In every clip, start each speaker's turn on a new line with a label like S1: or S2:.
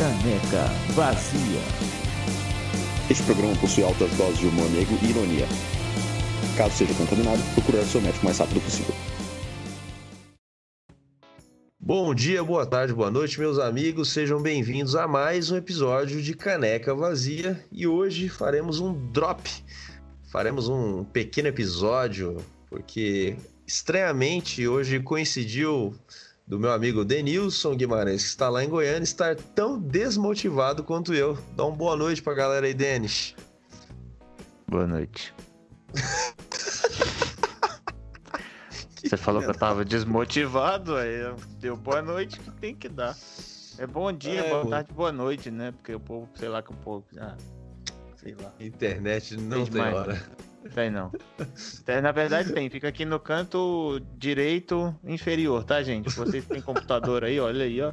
S1: Caneca Vazia.
S2: Este programa possui altas doses de humor negro e ironia. Caso seja contaminado, procurar seu médico o mais rápido possível.
S3: Bom dia, boa tarde, boa noite, meus amigos. Sejam bem-vindos a mais um episódio de Caneca Vazia. E hoje faremos um drop. Faremos um pequeno episódio, porque estranhamente hoje coincidiu do meu amigo Denilson Guimarães, que está lá em Goiânia, estar tão desmotivado quanto eu. Dá uma boa noite pra galera aí, Denis.
S4: Boa noite. Você falou que eu tava desmotivado, aí eu- deu boa noite que tem que dar. É bom dia,
S3: É,
S4: boa
S3: pô.
S4: tarde, boa noite, né? Porque o povo, sei lá que o povo. Ah, sei lá.
S3: Internet não
S4: Tem demais.
S3: hora.
S4: Tem não. Na verdade tem, fica aqui no canto direito inferior, tá, gente? Vocês têm computador aí, olha aí, ó.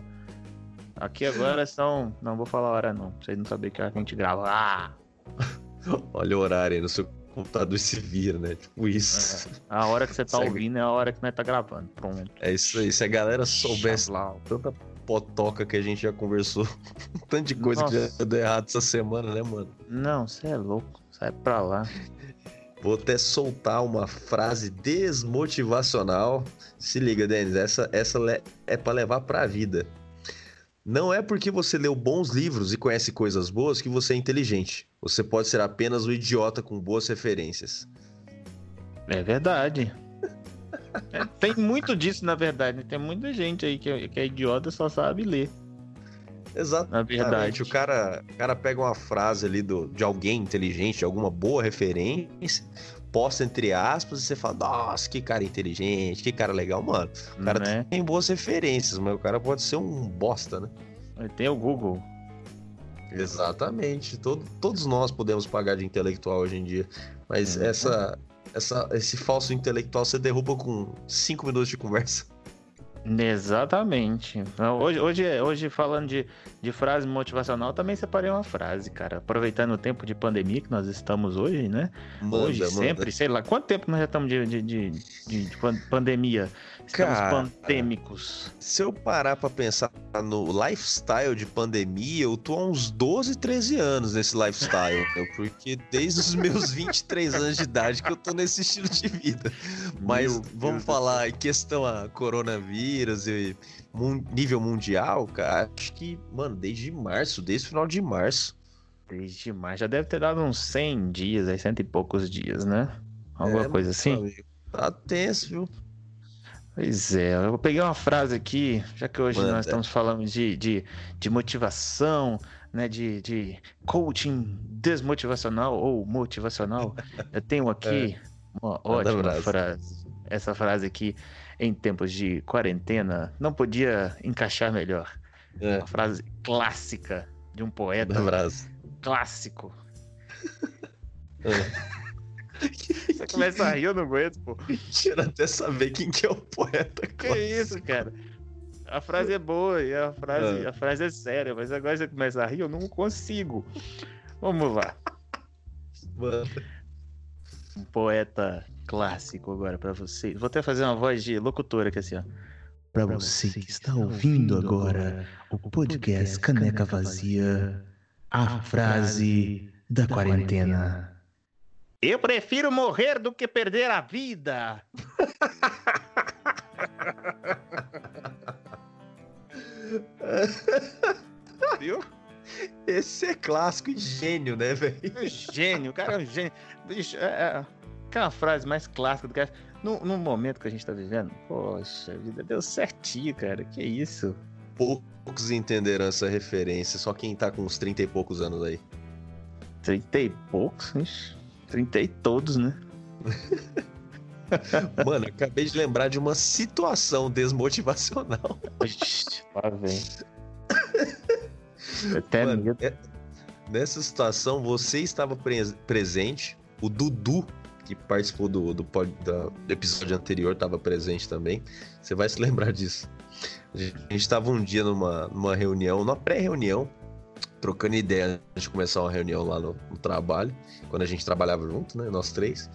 S4: Aqui agora são. Não vou falar a hora, não. Pra vocês não saberem que hora que a gente grava. Ah!
S3: Olha o horário aí no seu computador se vira, né? Tipo isso.
S4: A hora que você tá
S3: Segue.
S4: ouvindo é a hora que nós tá gravando. Pronto.
S3: É isso aí. Se a galera soubesse
S4: Xablau.
S3: tanta potoca que a gente já conversou, tanto de coisa que
S4: Nossa.
S3: já deu errado essa semana, né, mano?
S4: Não, você é louco. Sai pra lá.
S3: Vou até soltar uma frase desmotivacional. Se liga, Denis, essa, essa é pra levar pra vida. Não é porque você leu bons livros e conhece coisas boas que você é inteligente. Você pode ser apenas um idiota com boas referências.
S4: É verdade. É, tem muito disso, na verdade. Tem muita gente aí que, é- que é idiota só sabe ler.
S3: Exato.
S4: Na verdade.
S3: O cara, o cara pega uma frase ali do, de alguém inteligente, alguma boa referência, posta entre aspas, e você fala, nossa, que cara inteligente, que cara legal. Mano, o cara
S4: né?
S3: tem boas referências, mas o cara pode ser um bosta, né?
S4: Tem o Google.
S3: Exatamente. Todo, todos nós podemos pagar de intelectual hoje em dia. Mas
S4: Uhum.
S3: essa, essa, esse falso intelectual você derruba com cinco minutos de conversa.
S4: Exatamente. Hoje, hoje, hoje falando de, de frase motivacional, também separei uma frase, cara. Aproveitando o tempo de pandemia que nós estamos hoje, né? hoje,
S3: Manda, manda.
S4: sempre, sei lá. Quanto tempo nós já estamos de, de, de, de- de pan- pandemia? Estamos
S3: Cara,
S4: pandêmicos.
S3: Se eu parar pra pensar no lifestyle de pandemia, eu tô há uns 12, 13 anos nesse lifestyle. meu, porque desde os meus 23 anos de idade que eu tô nesse estilo de vida. Mas
S4: Meu Deus
S3: vamos
S4: do
S3: falar em questão a coronavírus e nível mundial, cara, acho que, mano, desde março, desde o final de março.
S4: Desde mais. Já deve ter dado uns 100 dias, aí, cento e poucos dias, né? Alguma
S3: É,
S4: coisa assim?
S3: amigo, Tá tenso, viu?
S4: Pois é, eu vou pegar uma frase aqui, já que hoje
S3: Manda.
S4: nós estamos falando de, de, de motivação, né? De, de coaching desmotivacional ou motivacional. Eu tenho aqui uma
S3: É. Manda
S4: ótima
S3: brasa.
S4: frase. Essa frase aqui, em tempos de quarentena, não podia encaixar melhor.
S3: É,
S4: Uma frase clássica de um poeta clássico.
S3: É.
S4: Você começa a rir, eu não aguento, pô.
S3: Quero até saber quem que é o poeta.
S4: Que isso, cara? A frase é boa e a frase,
S3: Ah.
S4: a frase é séria, mas agora você começa a rir, eu não consigo. Vamos lá.
S3: Mano.
S4: Um poeta clássico agora pra você. Vou até fazer uma voz de locutora aqui assim, ó.
S1: Pra você que está ouvindo agora o podcast Caneca Vazia, a frase da quarentena.
S4: Eu prefiro morrer do que perder a vida. Viu?
S3: Esse é clássico e gênio, né, velho?
S4: Gênio, o cara é um gênio. Bicho, é, é, aquela frase mais clássica do que no, no momento que a gente tá vivendo, poxa, a vida deu certinho, cara. Que isso?
S3: Poucos entenderam essa referência, só quem tá com uns 30 e poucos anos aí.
S4: Trinta e poucos, ixi, trinta e todos, né?
S3: Mano, acabei de lembrar de uma situação desmotivacional.
S4: Lá vem. Até
S3: Mano,
S4: medo.
S3: é- nessa situação, você estava pres- presente, o Dudu, que participou do, do, do episódio anterior, estava presente também. Você vai se lembrar disso. A gente estava um dia numa, numa reunião, numa pré-reunião, trocando ideia antes de começar uma reunião lá no, no trabalho, quando a gente trabalhava junto, né? Nós três.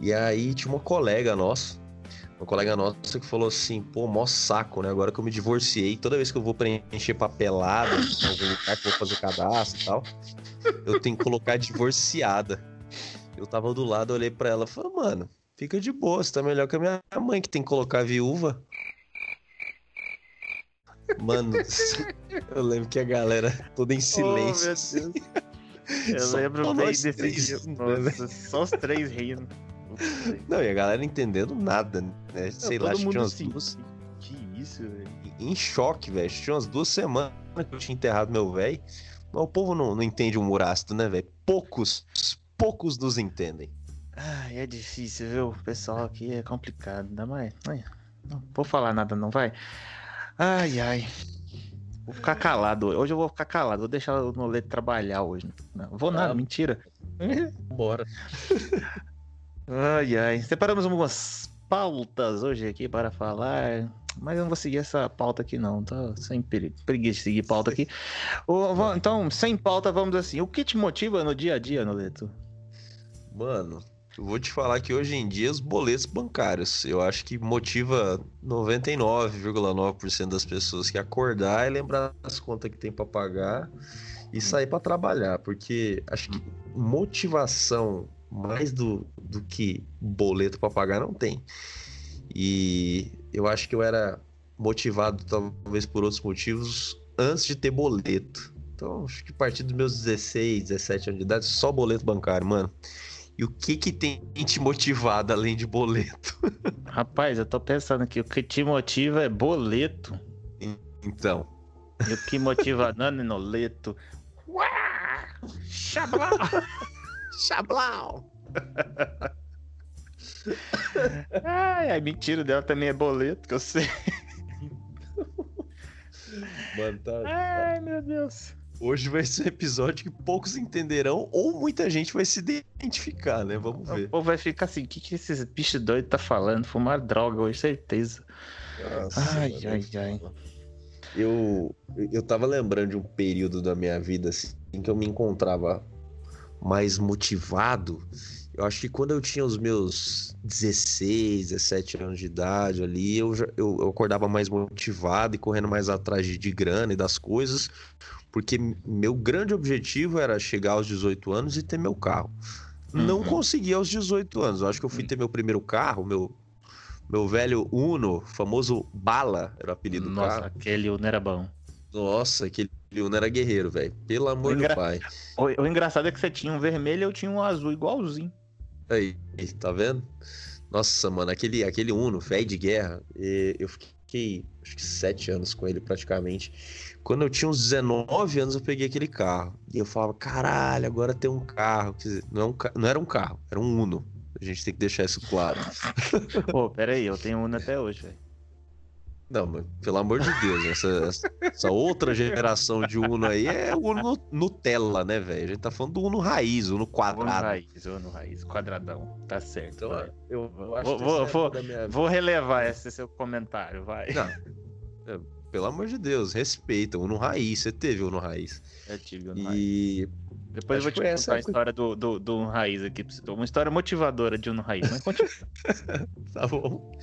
S3: E aí tinha uma colega nossa, Uma colega nossa que falou assim, pô, mó saco, né? Agora que eu me divorciei, toda vez que eu vou preencher papelada, algum lugar que eu vou fazer cadastro e tal, eu tenho que colocar divorciada. Eu tava do lado, olhei para ela e falei, mano, fica de boa, você tá melhor que a minha mãe que tem que colocar viúva. Mano, eu lembro que a galera toda em silêncio.
S4: Oh, meu Deus. Eu
S3: Só
S4: lembro bem dia.
S3: né,
S4: Nossa, só os três rindo.
S3: Não, e a galera entendendo nada, né? Sei lá,
S4: todo
S3: acho que tinha umas
S4: assim,
S3: duas...
S4: Que isso, velho.
S3: em choque, velho. Tinha umas duas semanas que eu tinha enterrado meu velho. Mas o povo não, não entende humor ácido, né, velho? Poucos, poucos nos entendem.
S4: Ai, é difícil, viu? O pessoal aqui é complicado. Ainda mais. Ai, não vou falar nada, não, vai. Ai, ai. Vou ficar calado. Hoje eu vou ficar calado. Vou deixar o Noleto trabalhar hoje. Não, vou nada,
S3: Ah.
S4: mentira.
S3: Bora.
S4: Ai, ai. Separamos algumas pautas hoje aqui para falar. Mas eu não vou seguir essa pauta aqui, não. Tô sem preguiça de seguir pauta aqui. Então, sem pauta, vamos assim. O que te motiva no dia a dia, Noleto?
S3: Mano, vou te falar que hoje em dia os boletos bancários, eu acho que motiva 99,9% das pessoas que acordar e lembrar das contas que tem pra pagar e sair pra trabalhar, porque acho que motivação mais do, do que boleto pra pagar não tem. E eu acho que eu era motivado talvez por outros motivos antes de ter boleto. Então, acho que a partir dos meus 16, 17 anos de idade, só boleto bancário, mano. E o que que tem te motivado além de boleto?
S4: Rapaz, eu tô pensando aqui. O que te motiva é boleto.
S3: Então,
S4: E o que motiva Nano Noleto? Uá! Xablau!
S3: Chablau!
S4: Ai, ai, mentira dela também é boleto, que eu sei.
S3: Mano, tá,
S4: Ai, meu Deus.
S3: Hoje vai ser um episódio que poucos entenderão ou muita gente vai se identificar, né? Vamos
S4: O
S3: ver.
S4: povo vai ficar assim, o que, que esses bichos doidos tá falando? Fumar droga hoje, certeza.
S3: Nossa,
S4: Ai,
S3: mano.
S4: ai, ai.
S3: Eu, eu tava lembrando de um período da minha vida assim, em que eu me encontrava mais motivado. Eu acho que quando eu tinha os meus 16, 17 anos de idade ali, eu, já- eu, eu acordava mais motivado e correndo mais atrás de, de grana e das coisas, porque meu grande objetivo era chegar aos 18 anos e ter meu carro. Não
S4: Uhum.
S3: consegui aos 18 anos. Eu acho que eu fui ter meu primeiro carro, meu, meu velho Uno, famoso Bala, era o apelido do
S4: Nossa,
S3: carro.
S4: aquele Uno era bom.
S3: Nossa, aquele Uno era guerreiro, velho. Pelo amor
S4: O
S3: do
S4: engra-
S3: pai.
S4: O, o engraçado é que você tinha um vermelho e eu tinha um azul igualzinho.
S3: Aí, tá vendo? Nossa, mano, aquele, aquele Uno, velho de guerra, e eu fiquei acho que sete anos com ele praticamente. Quando eu tinha uns 19 anos, eu peguei aquele carro. E eu falava, caralho, agora tem um carro. Quer dizer, não, é um ca- não era um carro, era um Uno. A gente tem que deixar isso claro.
S4: Pô, pera aí, eu tenho Uno até hoje, velho.
S3: Não, mas pelo amor de Deus, essa, essa- outra geração de Uno aí é o Uno Nutella, né, velho? A gente tá falando do Uno raiz, Uno
S4: Uno
S3: quadrado.
S4: raiz, Uno raiz, quadradão. Tá certo.
S3: Então, eu, eu acho
S4: Vou-
S3: que
S4: vou-
S3: essa
S4: vou-
S3: minha
S4: Vou relevar esse seu comentário, vai.
S3: Não. Pelo amor de Deus, respeita. Uno Raiz, você teve Uno Raiz.
S4: Eu tive Uno raiz.
S3: E.
S4: Depois
S3: acho
S4: eu vou te
S3: essa
S4: contar a história do, do, do Uno raiz aqui. Uma história motivadora de Uno raiz, mas continua.
S3: Tá bom.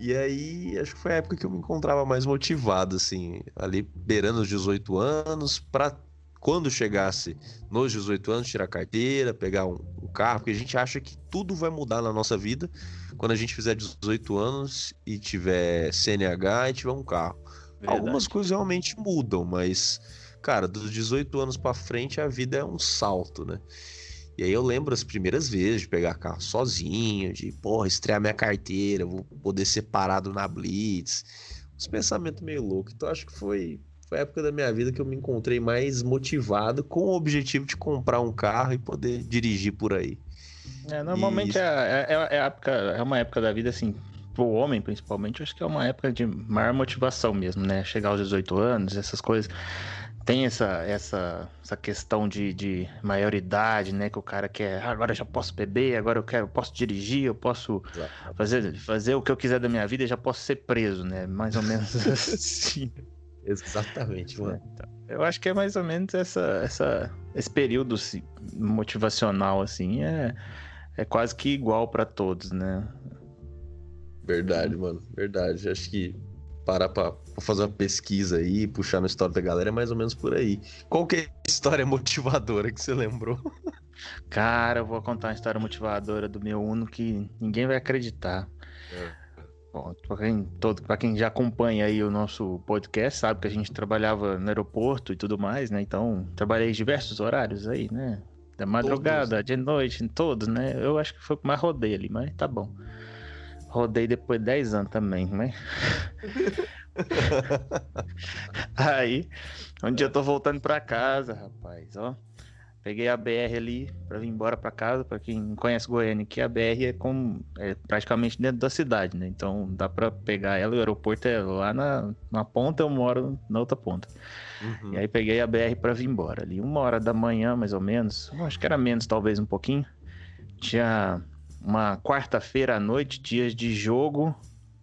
S3: E aí, acho que foi a época que eu me encontrava mais motivado, assim, ali beirando os 18 anos, pra quando chegasse nos 18 anos, tirar carteira, pegar um, um carro, porque a gente acha que tudo vai mudar na nossa vida quando a gente fizer 18 anos e tiver CNH e tiver um carro. Algumas coisas realmente mudam, mas, cara, dos 18 anos pra frente a vida é um salto, né? E aí eu lembro as primeiras vezes de pegar carro sozinho, de, porra, estrear minha carteira, vou poder ser parado na Blitz. Uns pensamentos meio loucos. Então acho que foi, foi a época da minha vida que eu me encontrei mais motivado com o objetivo de comprar um carro e poder dirigir por aí.
S4: É, normalmente
S3: Isso.
S4: é, é, é, época, é uma época da vida, assim, pro homem principalmente, acho que é uma época de maior motivação mesmo, né? Chegar aos 18 anos, essas coisas. Tem essa, essa, essa questão de, de maioridade, né? Que o cara quer, "Ah, agora eu já posso beber, agora eu quero, eu posso dirigir, eu posso fazer, fazer o que eu quiser da minha vida e já posso ser preso, né? Mais ou menos assim.
S3: Exatamente, mano.
S4: Então, eu acho que é mais ou menos essa, essa, esse período assim, motivacional, assim, é, é quase que igual para todos, né?
S3: Verdade, mano. Verdade. Acho que parar pra, pra fazer uma pesquisa aí, puxar na história da galera é mais ou menos por aí. Qual que é a história motivadora que você lembrou?
S4: Cara, eu vou contar uma história motivadora do meu Uno que ninguém vai acreditar.
S3: É.
S4: Bom, pra quem, todo, pra quem já acompanha aí o nosso podcast, sabe que a gente trabalhava no aeroporto e tudo mais, né? Então, trabalhei diversos horários aí, né? Da madrugada, de noite, em todos, né? Eu acho que foi o que mais rodei ali, mas tá bom. Rodei depois de 10 anos também, né? aí, um dia eu tô voltando pra casa, rapaz, ó. Peguei a BR ali para vir embora para casa. Para quem conhece Goiânia, que a BR é, com, é praticamente dentro da cidade, né? Então dá para pegar ela. O aeroporto é lá na, na ponta, eu moro na outra ponta. Uhum. E aí peguei a BR para vir embora ali. Uma hora da manhã, mais ou menos. Acho que era menos, talvez um pouquinho. Tinha uma quarta-feira à noite, dias de jogo,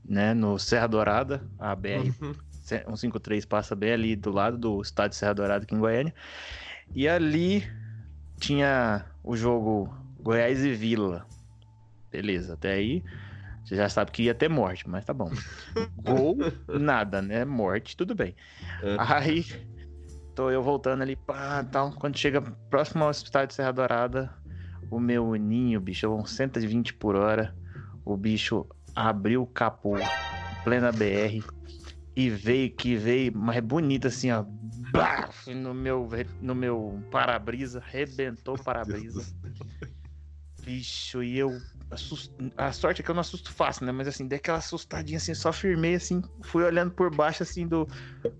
S4: né? No Serra Dourada, a BR uhum. 153 passa bem ali do lado do estádio Serra Dourada aqui em Goiânia. E ali tinha o jogo Goiás e Vila. Beleza, até aí você já sabe que ia ter morte, mas tá bom. Gol, nada, né? Morte, tudo bem. É. Aí tô eu voltando ali, pá, tal. Quando chega próximo ao hospital de Serra Dourada, o meu ninho, bicho, uns 120 por hora. O bicho abriu o capô, plena BR, e veio que veio, mas bonito assim, ó baf, no meu, no meu para-brisa, rebentou o para-brisa. Bicho, e eu. Assust... A sorte é que eu não assusto fácil, né? Mas assim, dei aquela assustadinha assim, só firmei assim, fui olhando por baixo assim do,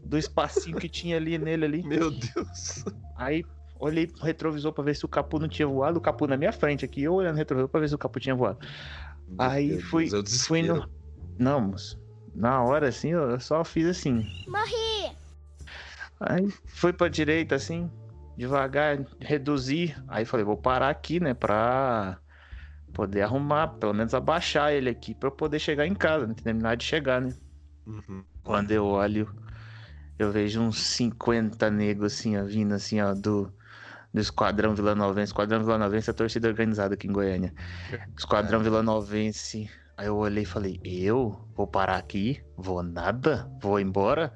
S4: do espacinho que tinha ali nele ali.
S3: Meu Deus.
S4: Aí olhei pro retrovisor pra ver se o capu não tinha voado, o capu na minha frente aqui, eu olhando no retrovisor pra ver se o capu tinha voado. Meu Aí Deus fui, Deus, fui no. Não, moço. Na hora assim, eu só fiz assim.
S5: Morri!
S4: Aí foi pra direita, assim, devagar, reduzir. Aí falei, vou parar aqui, né, pra poder arrumar, pelo menos abaixar ele aqui, pra eu poder chegar em casa, né, terminar de chegar, né. Uhum. Quando eu olho, eu vejo uns 50 negros, assim, ó, vindo, assim, ó, do, do Esquadrão Vila Novense. Esquadrão Vila Novense é a torcida organizada aqui em Goiânia. Esquadrão Vila Novense. Aí eu olhei e falei, eu vou parar aqui? Vou nada? Vou embora?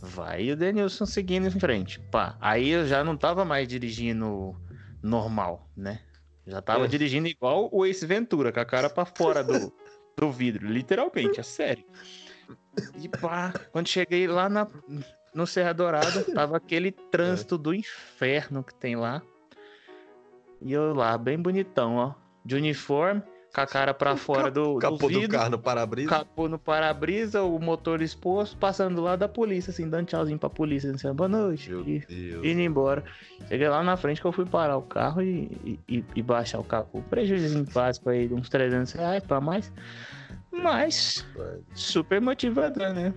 S4: Vai o Denilson seguindo em frente. Pá. Aí eu já não tava mais dirigindo normal, né? Já tava é. dirigindo igual o Ace Ventura, com a cara pra fora do, do vidro. Literalmente, é sério. E pá, quando cheguei lá na, no Serra Dourada, tava aquele trânsito é. do inferno que tem lá. E eu lá, bem bonitão, ó. De uniforme com a cara para fora do,
S3: capô
S4: do
S3: do carro no para-brisa.
S4: Capô no para-brisa, o motor exposto, passando do lado da polícia, assim, dando tchauzinho pra polícia, assim, boa noite. Meu e, Deus. indo embora. Cheguei lá na frente que eu fui parar o carro e, e, e baixar o capô. Prejuízo básico aí de uns 300 reais pra mais. Mas, super motivador, né?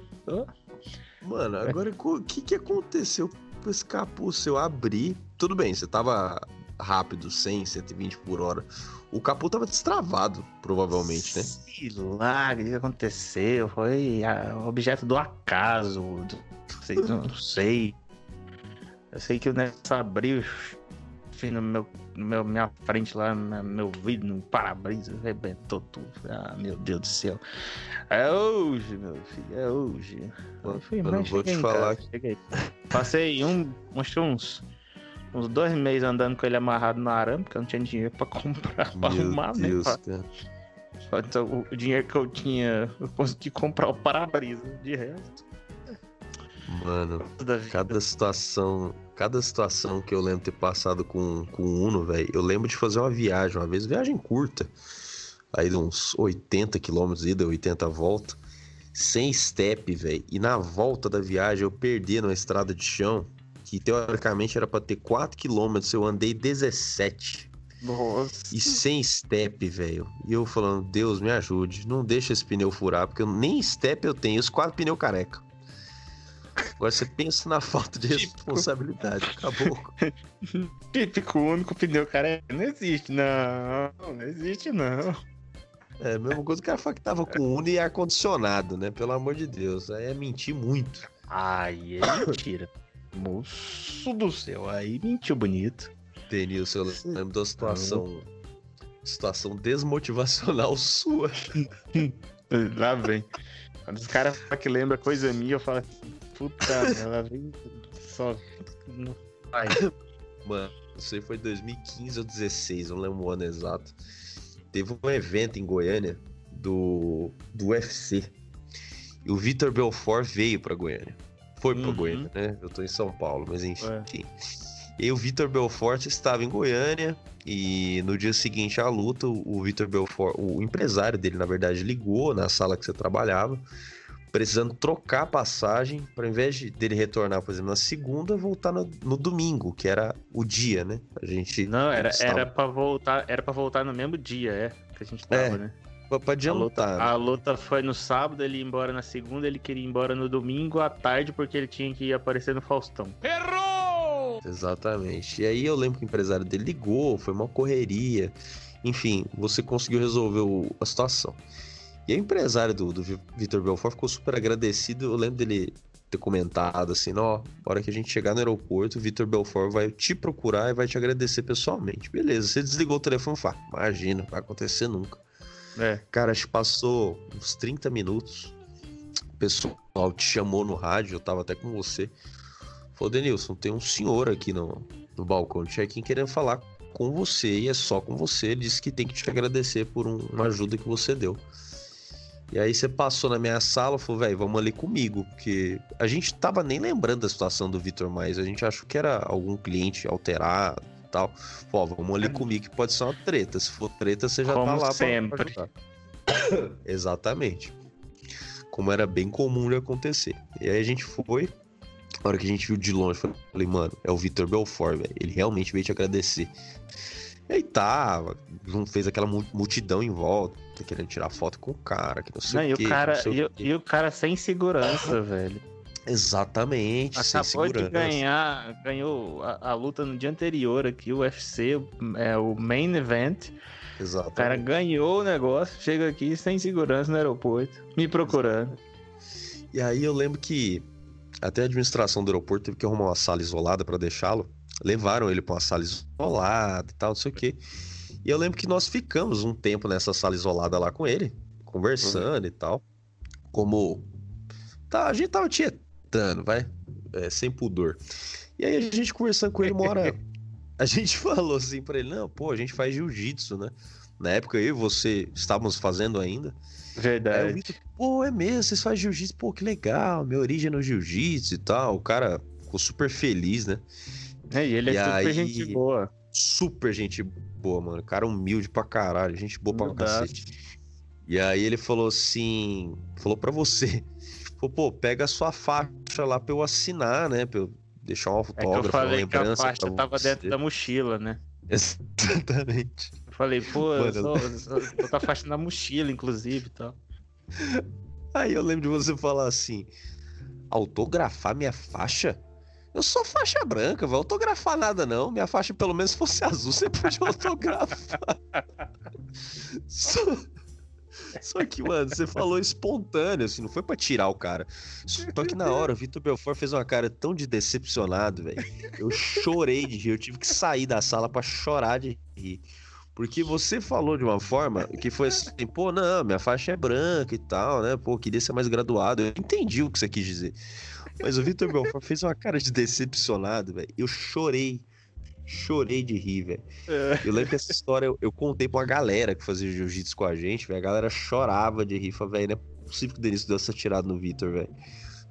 S3: Mano, agora o que que aconteceu com esse capô seu abrir? Tudo bem, você tava rápido, 100, 120 por hora o capô tava destravado, provavelmente, né?
S4: Sei lá, o que aconteceu? Foi objeto do acaso. Do, sei, não sei. Eu sei que o negócio abriu assim, no meu, no meu minha frente lá, no meu vidro, no para-brisa, arrebentou tudo. Ah, meu Deus do céu. É hoje, meu filho, é hoje.
S3: Eu, fui, eu não vou te falar. Casa,
S4: Passei um, uns uns dois meses andando com ele amarrado no arame, porque eu não tinha dinheiro pra comprar, pra Meu arrumar, né, Deus, né? Cara. Então, o dinheiro que eu tinha, eu consegui comprar o para-brisa. De resto.
S3: Mano, cada situação, cada situação que eu lembro ter passado com, com o Uno, velho, eu lembro de fazer uma viagem, uma vez, viagem curta, aí de uns 80 quilômetros ida, 80 volta, sem step, velho, e na volta da viagem eu perdi numa estrada de chão, que teoricamente era para ter 4 km, eu andei 17.
S4: Nossa.
S3: E sem step, velho. E eu falando, Deus me ajude, não deixa esse pneu furar, porque eu, nem step eu tenho, os quatro pneus careca. Agora você pensa na falta de Típico. responsabilidade. Acabou.
S4: Típico, único pneu careca. Não existe, não. Não existe, não.
S3: É, a mesma coisa que o cara falar que tava com Uno e ar-condicionado, né? Pelo amor de Deus. Aí é mentir muito.
S4: Ai, é mentira. Moço do céu, aí mentiu bonito.
S3: Denilson, eu lembro da situação. Situação desmotivacional sua.
S4: Lá vem. Quando os caras falam que lembra coisa minha, eu falo assim, puta, ela vem só.
S3: Ai, mano, não sei, foi 2015 ou 16, não lembro o ano exato. Teve um evento em Goiânia do, do UFC. E o Vitor Belfort veio pra Goiânia. Foi pra
S4: Uhum.
S3: Goiânia, né? Eu tô em São Paulo, mas enfim.
S4: É.
S3: E o Vitor Belfort estava em Goiânia e no dia seguinte à luta, o Vitor Belfort, o empresário dele, na verdade, ligou na sala que você trabalhava, precisando trocar a passagem, para ao invés de dele retornar, por exemplo, na segunda, voltar no, no domingo, que era o dia, né? A gente
S4: Não, era,
S3: estava-
S4: era pra voltar. Era pra voltar no mesmo dia, é. Que a gente tava,
S3: É,
S4: né?
S3: pra, pra
S4: A luta,
S3: adiantar. né?
S4: a luta foi no sábado, ele ia embora na segunda, ele queria ir embora no domingo à tarde, porque ele tinha que ir aparecer no Faustão.
S3: Exatamente. E aí eu lembro que o empresário dele ligou, foi uma correria. Enfim, você conseguiu resolver o- a situação. E o empresário do, do Vi- Vitor Belfort ficou super agradecido. Eu lembro dele ter comentado assim, ó, hora que a gente chegar no aeroporto, o Vitor Belfort vai te procurar e vai te agradecer pessoalmente. Beleza, você desligou o telefone e fala, imagina, vai acontecer nunca.
S4: É.
S3: Cara, acho que passou uns 30 minutos. O pessoal te chamou no rádio, eu tava até com você. Falou, Denilson, tem um senhor aqui no, no balcão de check-in querendo falar com você e é só com você. Ele disse que tem que te agradecer por um- uma ajuda que você deu. E aí você passou na minha sala e falou, velho, vamos ali comigo, porque a gente tava nem lembrando da situação do Vitor mais, a gente achou que era algum cliente alterado e tal. Pô, vamos ali comigo que pode ser uma treta. Se for treta, você já tá
S4: Como
S3: lá pra- pra
S4: sempre.
S3: ajudar. Exatamente. Como era bem comum de acontecer. E aí a gente foi. Na hora que a gente viu de longe, falei, mano, é o Vitor Belfort, velho. Ele realmente veio te agradecer. E aí tava, jun- fez aquela mu- multidão em volta, querendo tirar foto com o cara, que não sei
S4: Não,
S3: o
S4: e
S3: quê,
S4: o
S3: que
S4: cara,
S3: não o
S4: e, o- e o cara sem segurança, velho.
S3: Exatamente, sem
S4: Acabou de
S3: segurança.
S4: ganhar, ganhou a, a luta no dia anterior aqui, o UFC, é o main event. O
S3: Exatamente.
S4: cara ganhou o negócio, chega aqui sem segurança no aeroporto, me procurando.
S3: E aí eu lembro que até a administração do aeroporto teve que arrumar uma sala isolada pra deixá-lo. Levaram ele pra uma sala isolada e tal, não sei o quê. E eu lembro que nós ficamos um tempo nessa sala isolada lá com ele, conversando e tal. Como. Tá, a gente tava tietando, vai. É, sem pudor. E aí a gente conversando com ele uma hora. A gente falou assim pra ele: não, pô, a gente faz jiu-jitsu, né? Na época eu e você estávamos fazendo ainda.
S4: Verdade.
S3: Pô, é mesmo, vocês fazem jiu-jitsu, pô, que legal, minha origem é no jiu-jitsu e tal. O cara ficou super feliz, né?
S4: É, e ele é
S3: E
S4: super
S3: aí-
S4: gente boa.
S3: Super gente boa, mano. Cara humilde pra caralho, gente boa pra
S4: Humildaço.
S3: cacete. E aí ele falou assim, falou pra você, falou, pô, pega a sua faixa lá pra eu assinar, né? Pra eu deixar um
S4: É que
S3: autógrafo,
S4: eu
S3: uma
S4: falei que a
S3: lembrança
S4: faixa
S3: pra
S4: tava
S3: você.
S4: dentro da mochila, né?
S3: Exatamente.
S4: Eu falei, pô, eu
S3: Mano.
S4: sou, eu sou- tô faixa na mochila, inclusive e tal.
S3: Aí eu lembro de você falar assim: autografar minha faixa? Eu sou faixa branca, vai autografar nada não. Minha faixa pelo menos fosse azul, você podia autografar. Só... Só que, mano, você falou espontâneo, assim, não foi pra tirar o cara. Só que na hora, o Vitor Belfort fez uma cara tão de decepcionado, velho. Eu chorei de rir, eu tive que sair da sala pra chorar de rir. Porque você falou de uma forma que foi assim, pô, não, minha faixa é branca e tal, né? Pô, queria ser mais graduado. Eu entendi o que você quis dizer. Mas o Vitor Belfort fez uma cara de decepcionado, velho. Eu chorei. Chorei de rir, velho. Eu lembro que essa história eu, eu contei pra uma galera que fazia jiu-jitsu com a gente, velho. A galera chorava de rir. Falei, velho, não é possível que o Denilson deu essa tirada no Vitor, velho.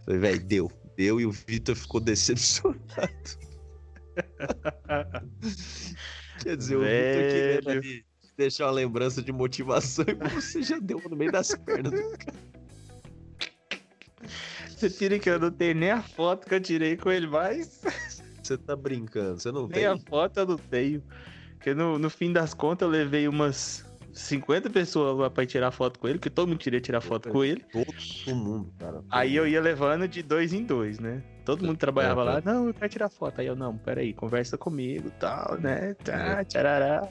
S3: Falei, velho, deu. Deu e o Vitor ficou decepcionado. Quer dizer, o Vitor
S4: Velho.
S3: ali deixar uma lembrança de motivação e você já deu no meio das pernas do cara.
S4: Você tira que eu não tenho nem a foto que eu tirei com ele mais.
S3: Você tá brincando, você não
S4: Nem
S3: tem.
S4: a foto eu não tenho. Porque no, no fim das contas eu levei umas 50 pessoas lá pra ir tirar foto com ele, que todo mundo queria tirar foto com ele.
S3: Todo mundo, cara.
S4: Aí eu ia levando de dois em dois, né? Todo mundo trabalhava
S3: Aham.
S4: lá, não, eu quero tirar foto. Aí eu, não, peraí, conversa comigo tal, né? Tá, tcharará.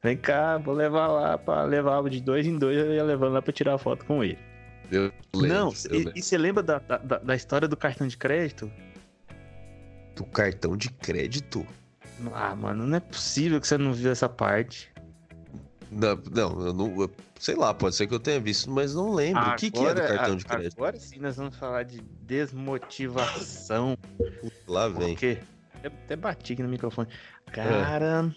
S4: Vem cá, vou levar lá pra levar de dois em dois, eu ia levando lá pra tirar foto com ele.
S3: Eu lembro,
S4: não,
S3: eu
S4: e,
S3: lembro.
S4: e você lembra da, da, da história do cartão de crédito?
S3: Do cartão de crédito?
S4: Ah, mano, não é possível que você não viu essa parte.
S3: Não, não, eu não. eu- sei lá, pode ser que eu tenha visto, mas não lembro. o que, que é do
S4: Agora-
S3: cartão de crédito?
S4: Agora sim nós vamos falar de desmotivação.
S3: Lá vem.
S4: Porque até bati aqui no microfone. Cara,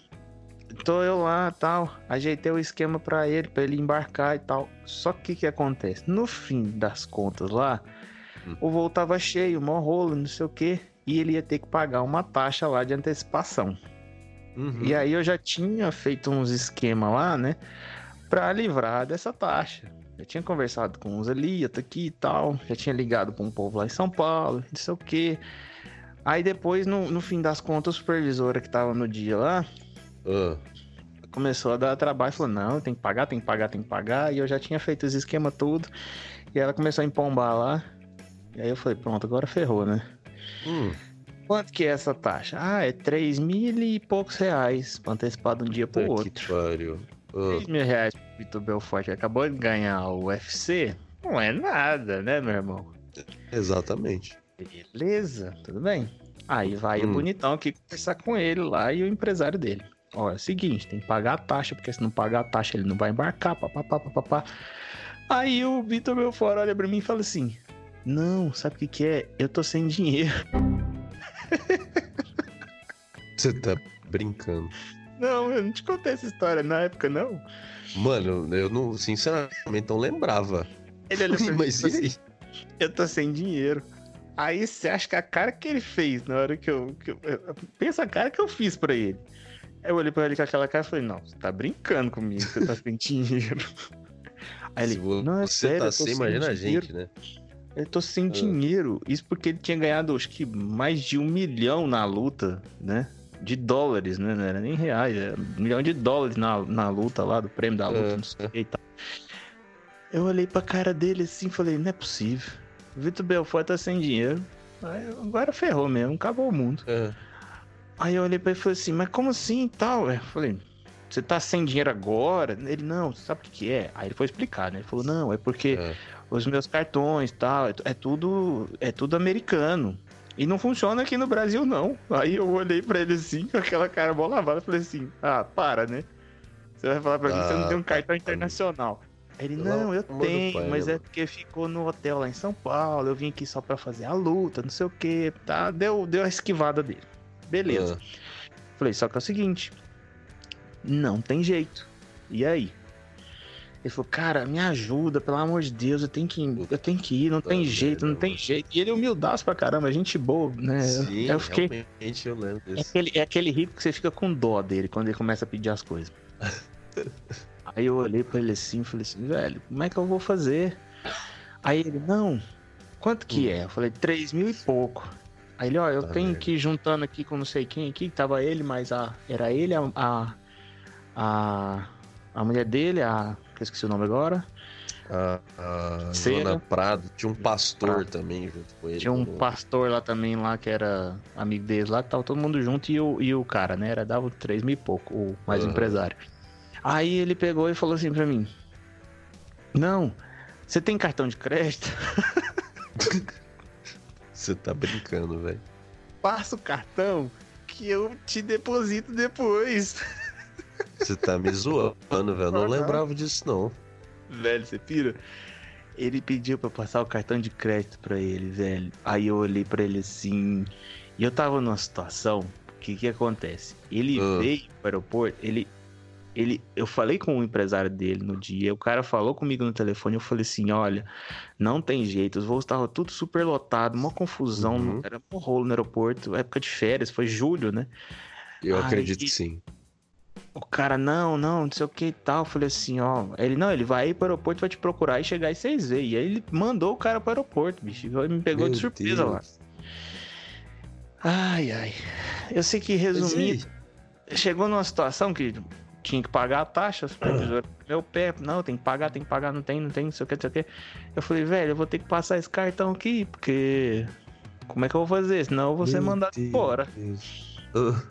S4: tô eu lá tal. Ajeitei o esquema pra ele, pra ele embarcar e tal. Só que o que, que acontece? No fim das contas lá,
S3: Hum.
S4: o voo tava cheio, mó rolo, não sei o quê. E ele ia ter que pagar uma taxa lá de antecipação.
S3: Uhum.
S4: E aí eu já tinha feito uns esquema lá, né? Pra livrar dessa taxa. Eu tinha conversado com uns ali, outro aqui e tal. Já tinha ligado pra um povo lá em São Paulo, não sei o quê. Aí depois, no, no fim das contas, a supervisora que tava no dia lá
S3: Ah,
S4: começou a dar trabalho e falou: não, tem que pagar, tem que pagar, tem que pagar. E eu já tinha feito esse esquema tudo. E ela começou a empombar lá. E aí eu falei: pronto, agora ferrou, né?
S3: hum,
S4: Quanto que é essa taxa? Ah, é 3 mil e poucos reais pra antecipar de um dia pro outro.
S3: que pariu. Ah,
S4: 3 mil reais pro Vitor Belfort que acabou de ganhar o UFC, não é nada, né, meu irmão?
S3: exatamente.
S4: Beleza, tudo bem. Aí vai
S3: Hum.
S4: o bonitão aqui conversar com ele lá e o empresário dele. Ó, é o seguinte, tem que pagar a taxa, porque se não pagar a taxa ele não vai embarcar, papapá, papapá. Aí o Vitor Belfort olha pra mim e fala assim, não, sabe o que que é? Eu tô sem dinheiro.
S3: Você tá brincando.
S4: Não, eu não te contei essa história na época, não.
S3: Mano, eu não, sinceramente, não lembrava.
S4: Ele olhou pra mim e
S3: Mas
S4: falou assim,
S3: aí?
S4: eu tô sem dinheiro. Aí você acha que a cara que ele fez na hora que eu, que eu- eu- Pensa a cara que eu fiz pra ele. Eu olhei pra ele com aquela cara e falei, não, você tá brincando comigo, você tá sem dinheiro. Aí ele,
S3: Se
S4: não, é
S3: você
S4: sério,
S3: tá sem, imagina a gente, né?
S4: Eu tô sem
S3: Ah.
S4: dinheiro. Isso porque ele tinha ganhado, acho que, mais de um milhão na luta, né? De dólares, né? Não era nem reais, era um milhão de dólares na, na luta lá, do prêmio da luta,
S3: Ah,
S4: não sei o que e tal. Eu olhei pra cara dele assim e falei, não é possível. Vitor Belfort tá sem dinheiro. Aí, agora ferrou mesmo, acabou o mundo.
S3: É.
S4: Aí eu olhei pra ele e falei assim, mas como assim e tal? Eu falei, você tá sem dinheiro agora? Ele, não, sabe o que, é? Aí ele foi explicar, né? Ele falou, não, é porque
S3: É.
S4: os meus cartões e tal, é, é tudo é tudo americano. E não funciona aqui no Brasil, não. Aí eu olhei pra ele assim, com aquela cara mó lavada, e falei assim, ah, para, né? Você vai falar pra mim que você não
S3: Ah,
S4: tem um cartão
S3: tá.
S4: internacional. Ele, não, eu tenho,
S3: pai,
S4: mas
S3: né,
S4: é porque ficou no hotel lá em São Paulo, eu vim aqui só pra fazer a luta, não sei o que, tá? Deu, deu a esquivada dele. Beleza.
S3: Ah,
S4: Falei, só que é o seguinte, não tem jeito. E aí? Ele falou, cara, me ajuda, pelo amor de Deus, eu tenho que ir, eu tenho que ir, não tem
S3: Puta
S4: jeito, não
S3: merda,
S4: tem
S3: mano.
S4: jeito. E ele é humildaço pra caramba, gente boa, né?
S3: Sim,
S4: eu fiquei.
S3: realmente eu lembro
S4: É
S3: desse.
S4: aquele, é aquele rico que você fica com dó dele quando ele começa a pedir as coisas. Aí eu olhei pra ele assim e falei assim, velho, como é que eu vou fazer? Aí ele, não, quanto que
S3: Hum.
S4: é? Eu falei, três mil e pouco. Aí ele, ó, eu
S3: Tá
S4: tenho
S3: merda.
S4: que ir juntando aqui com não sei quem aqui, tava ele, mas a. Era ele, a. A, a, a mulher dele, a. Que eu esqueci o nome agora.
S3: A, a. Joana Prado tinha um pastor
S4: Ah.
S3: também junto com ele.
S4: Tinha um pastor lá também, lá, que era amigo deles lá, que tava todo mundo junto e o, e o cara, né? Era dava três mil e pouco, o mais
S3: Aham.
S4: empresário. Aí ele pegou e falou assim pra mim: Não, você tem cartão de crédito?
S3: Você tá brincando, velho.
S4: Passa o cartão que eu te deposito depois.
S3: Você tá me zoando, velho. Eu Não lembrava disso, não.
S4: Velho, você pira? Ele pediu pra eu passar o cartão de crédito pra ele, velho. Aí eu olhei pra ele assim. E eu tava numa situação. Que que acontece? Ele
S3: Ah.
S4: veio pro aeroporto, ele. Ele, eu falei com o empresário dele no dia, o cara falou comigo no telefone, eu falei assim, olha, não tem jeito, os voos estavam tudo super lotado, uma confusão,
S3: Uhum.
S4: era um rolo no aeroporto, época de férias, foi julho, né?
S3: Eu
S4: Ai,
S3: acredito
S4: que-
S3: sim.
S4: O cara, não, não, não sei o que e tal. Eu falei assim, ó. Ele, não, ele vai ir pro aeroporto, vai te procurar e chegar e vocês veem. E aí ele mandou o cara pro aeroporto, bicho. Ele me pegou
S3: Meu
S4: de surpresa lá.
S3: Deus.
S4: Ai, ai. Eu sei que resumindo, chegou numa situação que tinha que pagar a taxa, supervisor meu pé, não, tem que pagar, tem que pagar, não tem, não tem, não sei o que, não sei o que. Eu falei, velho, eu vou ter que passar esse cartão aqui, porque. Como é que eu vou fazer? Senão eu vou ser mandado
S3: Deus.
S4: embora.
S3: Ah,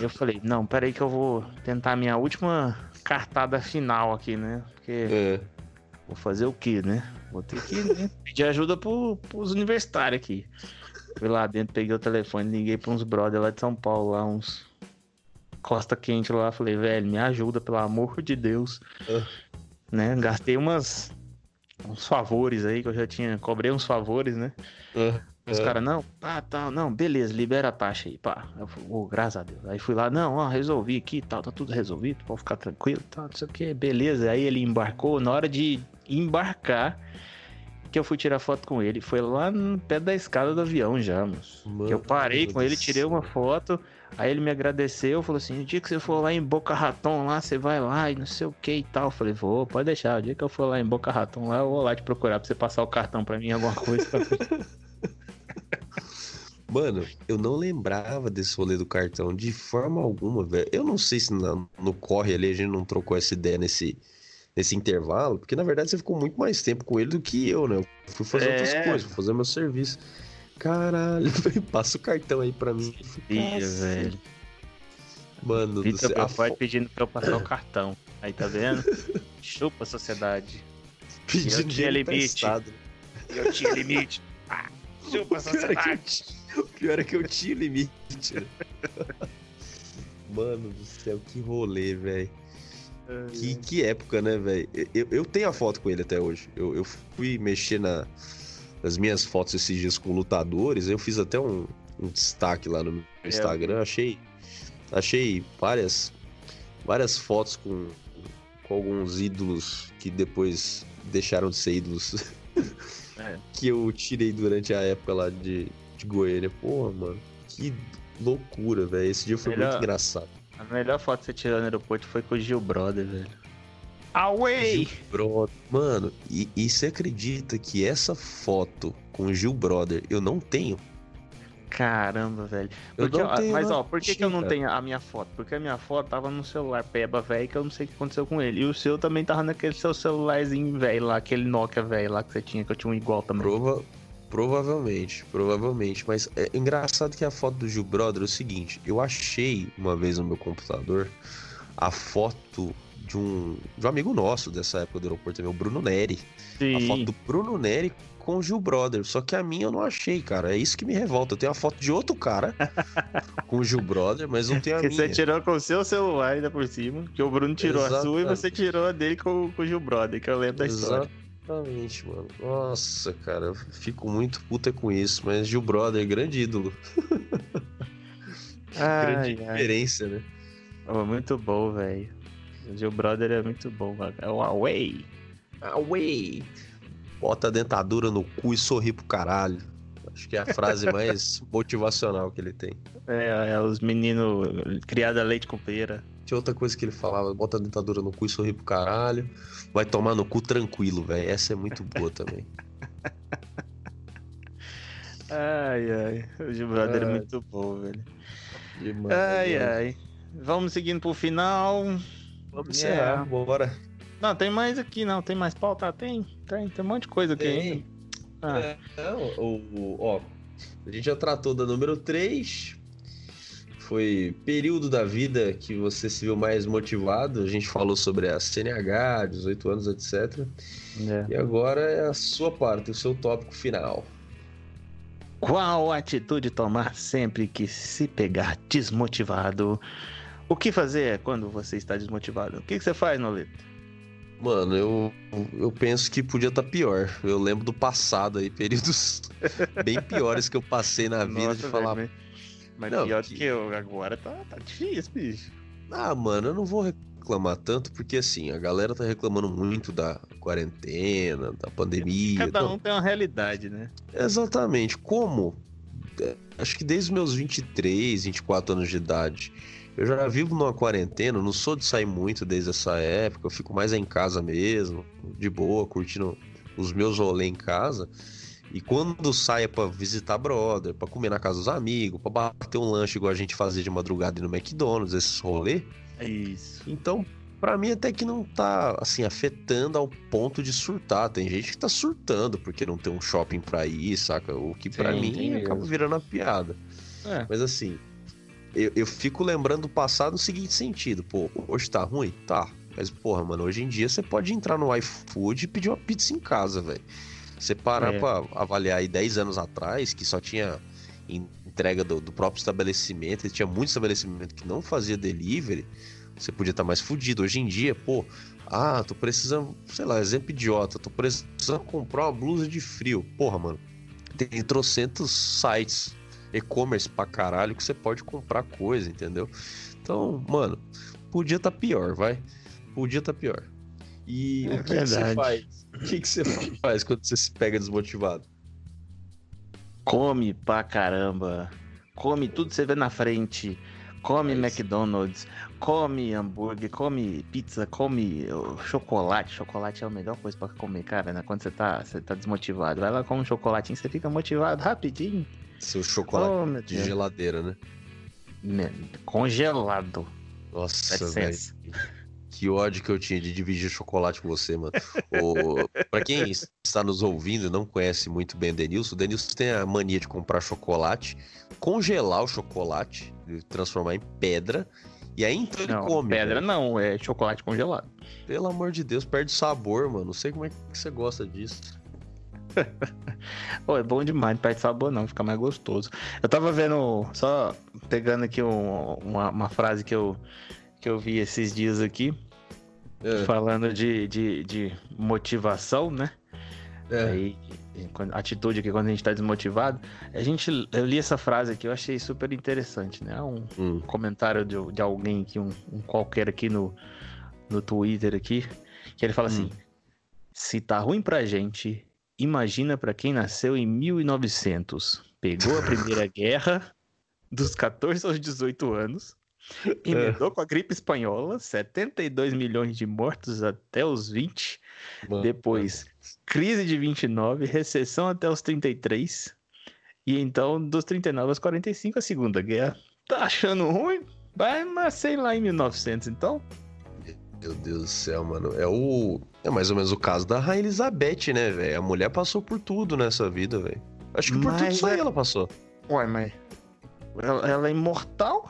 S4: Eu falei, não, peraí que eu vou tentar minha última cartada final aqui, né? Porque
S3: é.
S4: vou fazer o quê, né? Vou ter que né, pedir ajuda pro, pros universitários aqui. Fui lá dentro, peguei o telefone, liguei pra uns brother lá de São Paulo, lá uns. Costa quente lá. Falei, velho, me ajuda, pelo amor de Deus.
S3: Ah.
S4: Né? Gastei umas, uns favores aí, que eu já tinha. Cobrei uns favores, né? Os
S3: É.
S4: caras, não, tá, tá, não, beleza, libera a taxa aí, pá. Eu falei, ô, graças a Deus. Aí fui lá, não, ó, resolvi aqui e tal, tá tudo resolvido, pode ficar tranquilo tal, não sei o que, beleza. Aí ele embarcou, na hora de embarcar, que eu fui tirar foto com ele, foi lá no pé da escada do avião já, moço.
S3: Mano,
S4: que eu parei com ele, tirei uma foto, aí ele me agradeceu, falou assim, o dia que você for lá em Boca Raton, lá, você vai lá e não sei o que e tal. Eu falei, vou, pode deixar, o dia que eu for lá em Boca Raton, lá, eu vou lá te procurar pra você passar o cartão pra mim, alguma coisa.
S3: Mano, eu não lembrava desse rolê do cartão de forma alguma, velho. Eu não sei se na- no corre ali a gente não trocou essa ideia nesse, nesse intervalo, porque na verdade você ficou muito mais tempo com ele do que eu, né? Eu fui fazer
S4: É.
S3: outras coisas, fui fazer meu serviço. Caralho, velho, passa o cartão aí pra mim.
S4: Ih,
S3: Nossa,
S4: velho.
S3: Mano do céu.
S4: meu
S3: a
S4: pai
S3: fo-
S4: pedindo pra eu passar o cartão. Aí tá vendo? Chupa a sociedade.
S3: pedindo
S4: eu tinha limite. Eu tinha limite. Ah, chupa a
S3: é
S4: sociedade.
S3: o pior é que eu tinha limite. Mano do céu, que rolê, velho. Que, que época, né, velho? Eu, eu tenho a foto com ele até hoje. Eu, eu fui mexer na, nas minhas fotos esses dias com lutadores. Eu fiz até um, um destaque lá no meu Instagram. Achei, achei várias, várias fotos com, com alguns ídolos que depois deixaram de ser ídolos.
S4: É.
S3: que eu tirei durante a época lá de, de Goiânia. Porra, mano. Que loucura, velho. Esse dia foi muito engraçado.
S4: A melhor foto que você tirou no aeroporto foi com o Gil Brother, velho. Away!
S3: Gil Brother. Mano, e, e você acredita que essa foto com o Gil Brother eu não tenho?
S4: Caramba, velho.
S3: Eu
S4: Porque,
S3: não
S4: ó,
S3: tenho
S4: mas ó, por que, que eu não tenho a minha foto? Porque a minha foto tava no celular peba velho que eu não sei o que aconteceu com ele. E o seu também tava naquele seu celularzinho velho lá, aquele Nokia velho lá que você tinha, que eu tinha um igual também.
S3: Prova... Provavelmente, provavelmente. Mas é engraçado que a foto do Gil Brother é o seguinte: eu achei uma vez no meu computador a foto de um, de um amigo nosso dessa época do aeroporto também, o Bruno Neri. A foto do Bruno Neri com o Gil Brother. Só que a minha eu não achei, cara. É isso que me revolta. Eu tenho a foto de outro cara com o Gil Brother, mas não tenho a
S4: Que
S3: minha.
S4: você tirou com o seu celular ainda por cima. Que o Bruno tirou a sua e
S3: Exatamente.
S4: você tirou a dele com, com o Gil Brother, que eu lembro da história.
S3: Exatamente, mano. Nossa, cara, eu fico muito puta com isso, mas Gil Brother, grande ídolo.
S4: Ai,
S3: grande
S4: ai.
S3: referência, né?
S4: Oh, muito bom, velho. Gil Brother é muito bom, velho. É o Away.
S3: Away! Bota a dentadura no cu e sorri pro caralho. Acho que é a frase mais motivacional que ele tem.
S4: É, é os meninos criados a leite com pera.
S3: Tinha outra coisa que ele falava, bota a dentadura no cu e sorri pro caralho. Vai tomar no cu tranquilo, velho. Essa é muito boa também.
S4: Ai, ai. O Gil Brother é muito bom, velho.
S3: Demais,
S4: Ai,
S3: mano.
S4: ai. Vamos seguindo pro final.
S3: Vamos
S4: É.
S3: encerrar, bora.
S4: Não, tem mais aqui, não. Tem mais pauta? Tem, tem. Tem um monte de coisa aqui
S3: Tem.
S4: ainda. Ah,
S3: É, o, o- ó, a gente já tratou da número 3. Foi período da vida que você se viu mais motivado. A gente falou sobre a CNH, 18 anos, etc.
S4: é.
S3: E agora é a sua parte, o seu tópico final.
S4: Qual atitude tomar sempre que se pegar desmotivado? O que fazer quando você está desmotivado? O que, que você faz, Nolito?
S3: Mano, eu, eu penso que podia estar pior. Eu lembro do passado aí, períodos bem piores que eu passei na vida de
S4: Nossa,
S3: falar.
S4: velho, mas
S3: Não,
S4: pior
S3: que-
S4: que eu agora tá, tá difícil, bicho.
S3: Ah, mano, eu não vou reclamar tanto, porque assim, a galera tá reclamando muito da quarentena, da pandemia.
S4: Cada
S3: Não,
S4: um tem uma realidade, né?
S3: Exatamente. Como? É, Acho que desde os meus 23, 24 anos de idade, eu já vivo numa quarentena, não sou de sair muito desde essa época, eu fico mais em casa mesmo, de boa, curtindo os meus rolês em casa. E quando saia pra visitar brother, pra comer na casa dos amigos, pra bater um lanche igual a gente fazia de madrugada no McDonald's, esses rolês,
S4: É isso.
S3: então, pra mim até que não tá assim afetando ao ponto de surtar. Tem gente que tá surtando porque não tem um shopping pra ir, saca? O que pra
S4: Sim,
S3: mim
S4: tem
S3: acaba
S4: mesmo.
S3: virando uma piada.
S4: É.
S3: Mas assim, eu, eu fico lembrando do passado no seguinte sentido, pô, hoje tá ruim? Tá. Mas, porra, mano, hoje em dia você pode entrar no iFood e pedir uma pizza em casa, velho. Você parar
S4: É.
S3: pra avaliar aí 10 anos atrás, que só tinha entrega do, do próprio estabelecimento. E tinha muito estabelecimento que não fazia delivery. Você podia estar mais fudido. Hoje em dia, pô, ah, tô precisando, sei lá, exemplo idiota, tô precisando comprar uma blusa de frio. Porra, mano, tem trocentos sites e-commerce pra caralho que você pode comprar coisa, entendeu? Então, mano, podia estar tá pior, vai. Podia estar tá pior. E é o que, que, você faz? O que, que você faz quando você se pega desmotivado?
S4: Come pra caramba. Come tudo que você vê na frente. Come é McDonald's, come hambúrguer, come pizza, come chocolate. Chocolate é a melhor coisa para comer, cara, né? Quando você tá, você tá desmotivado. Vai lá com um chocolatinho, você fica motivado rapidinho.
S3: Seu chocolate oh, de geladeira, né?
S4: né? Congelado.
S3: Nossa, velho. Que ódio que eu tinha de dividir chocolate com você, mano. o... Pra quem está nos ouvindo e não conhece muito bem o Denilson, o Denilson tem a mania de comprar chocolate, congelar o chocolate, transformar em pedra, e aí então ele
S4: não,
S3: come.
S4: Pedra não, é chocolate congelado.
S3: Pelo amor de Deus, perde sabor, mano. Não sei como é que você gosta disso.
S4: Pô, é bom demais, não perde sabor não, fica mais gostoso. Eu tava vendo, só pegando aqui um, uma, uma frase que eu, que eu vi esses dias aqui. É. Falando de, de, de, motivação, né? É. Aí, atitude aqui quando a gente tá desmotivado. A gente, eu li essa frase aqui, eu achei super interessante, né? Um hum. comentário de, de alguém aqui, um, um, qualquer aqui no, no Twitter aqui, que ele fala hum. assim: se tá ruim pra gente, imagina para quem nasceu em 1900, pegou a Primeira Guerra dos 14 aos 18 anos Emendou é. com a gripe espanhola, 72 milhões de mortos até os 20. Mano, Depois, mano. crise de 29, recessão até os 33. E então, dos 39 aos 45, a Segunda Guerra. Tá achando ruim? Vai nascer lá em 1900, então?
S3: Meu Deus do céu, mano. É o. É mais ou menos o caso da Rainha Elizabeth, né, velho? A mulher passou por tudo nessa vida, velho. Acho que por mas tudo isso aí é- ela passou.
S4: Ué, mas. Ela, ela é imortal?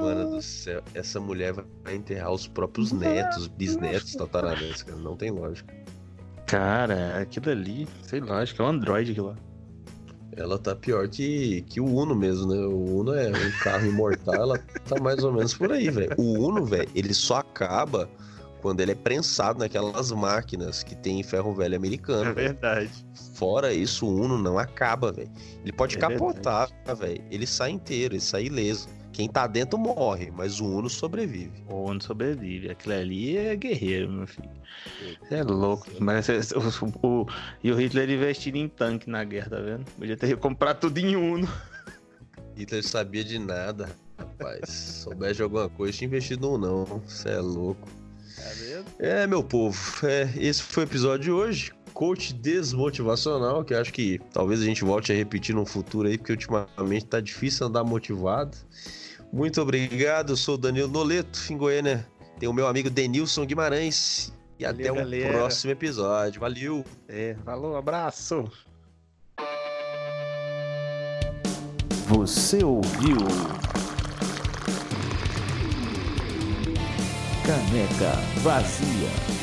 S3: Mano do céu, essa mulher vai enterrar os próprios netos, bisnetos, tataranetos, cara. Não tem lógica.
S4: Cara, aquilo ali, sei lá, acho que é um Android aquilo lá.
S3: Ela tá pior que, que o Uno mesmo, né? O Uno é um carro imortal, ela tá mais ou menos por aí, velho. O Uno, velho, ele só acaba quando ele é prensado naquelas máquinas que tem ferro velho americano.
S4: É verdade.
S3: Fora isso, o Uno não acaba, velho. Ele pode é capotar, velho. Ele sai inteiro, ele sai ileso. Quem tá dentro morre, mas o Uno sobrevive.
S4: O Uno sobrevive. Aquilo ali é guerreiro, meu filho. Você é louco. Mas o, o, e o Hitler investindo em tanque na guerra, tá vendo? Podia ter comprado tudo em Uno.
S3: Hitler sabia de nada, rapaz. Souber de alguma coisa, tinha investido no não. Você é louco. É, meu povo, é, esse foi o episódio de hoje. Coach desmotivacional, que acho que talvez a gente volte a repetir no futuro aí, porque ultimamente tá difícil andar motivado. Muito obrigado, eu sou o Danilo Noleto, em Goiânia. Tem o meu amigo Denilson Guimarães. E Valeu, até o galera. próximo episódio. Valeu!
S4: É, falou, abraço!
S1: Você ouviu? Caneca Vazia.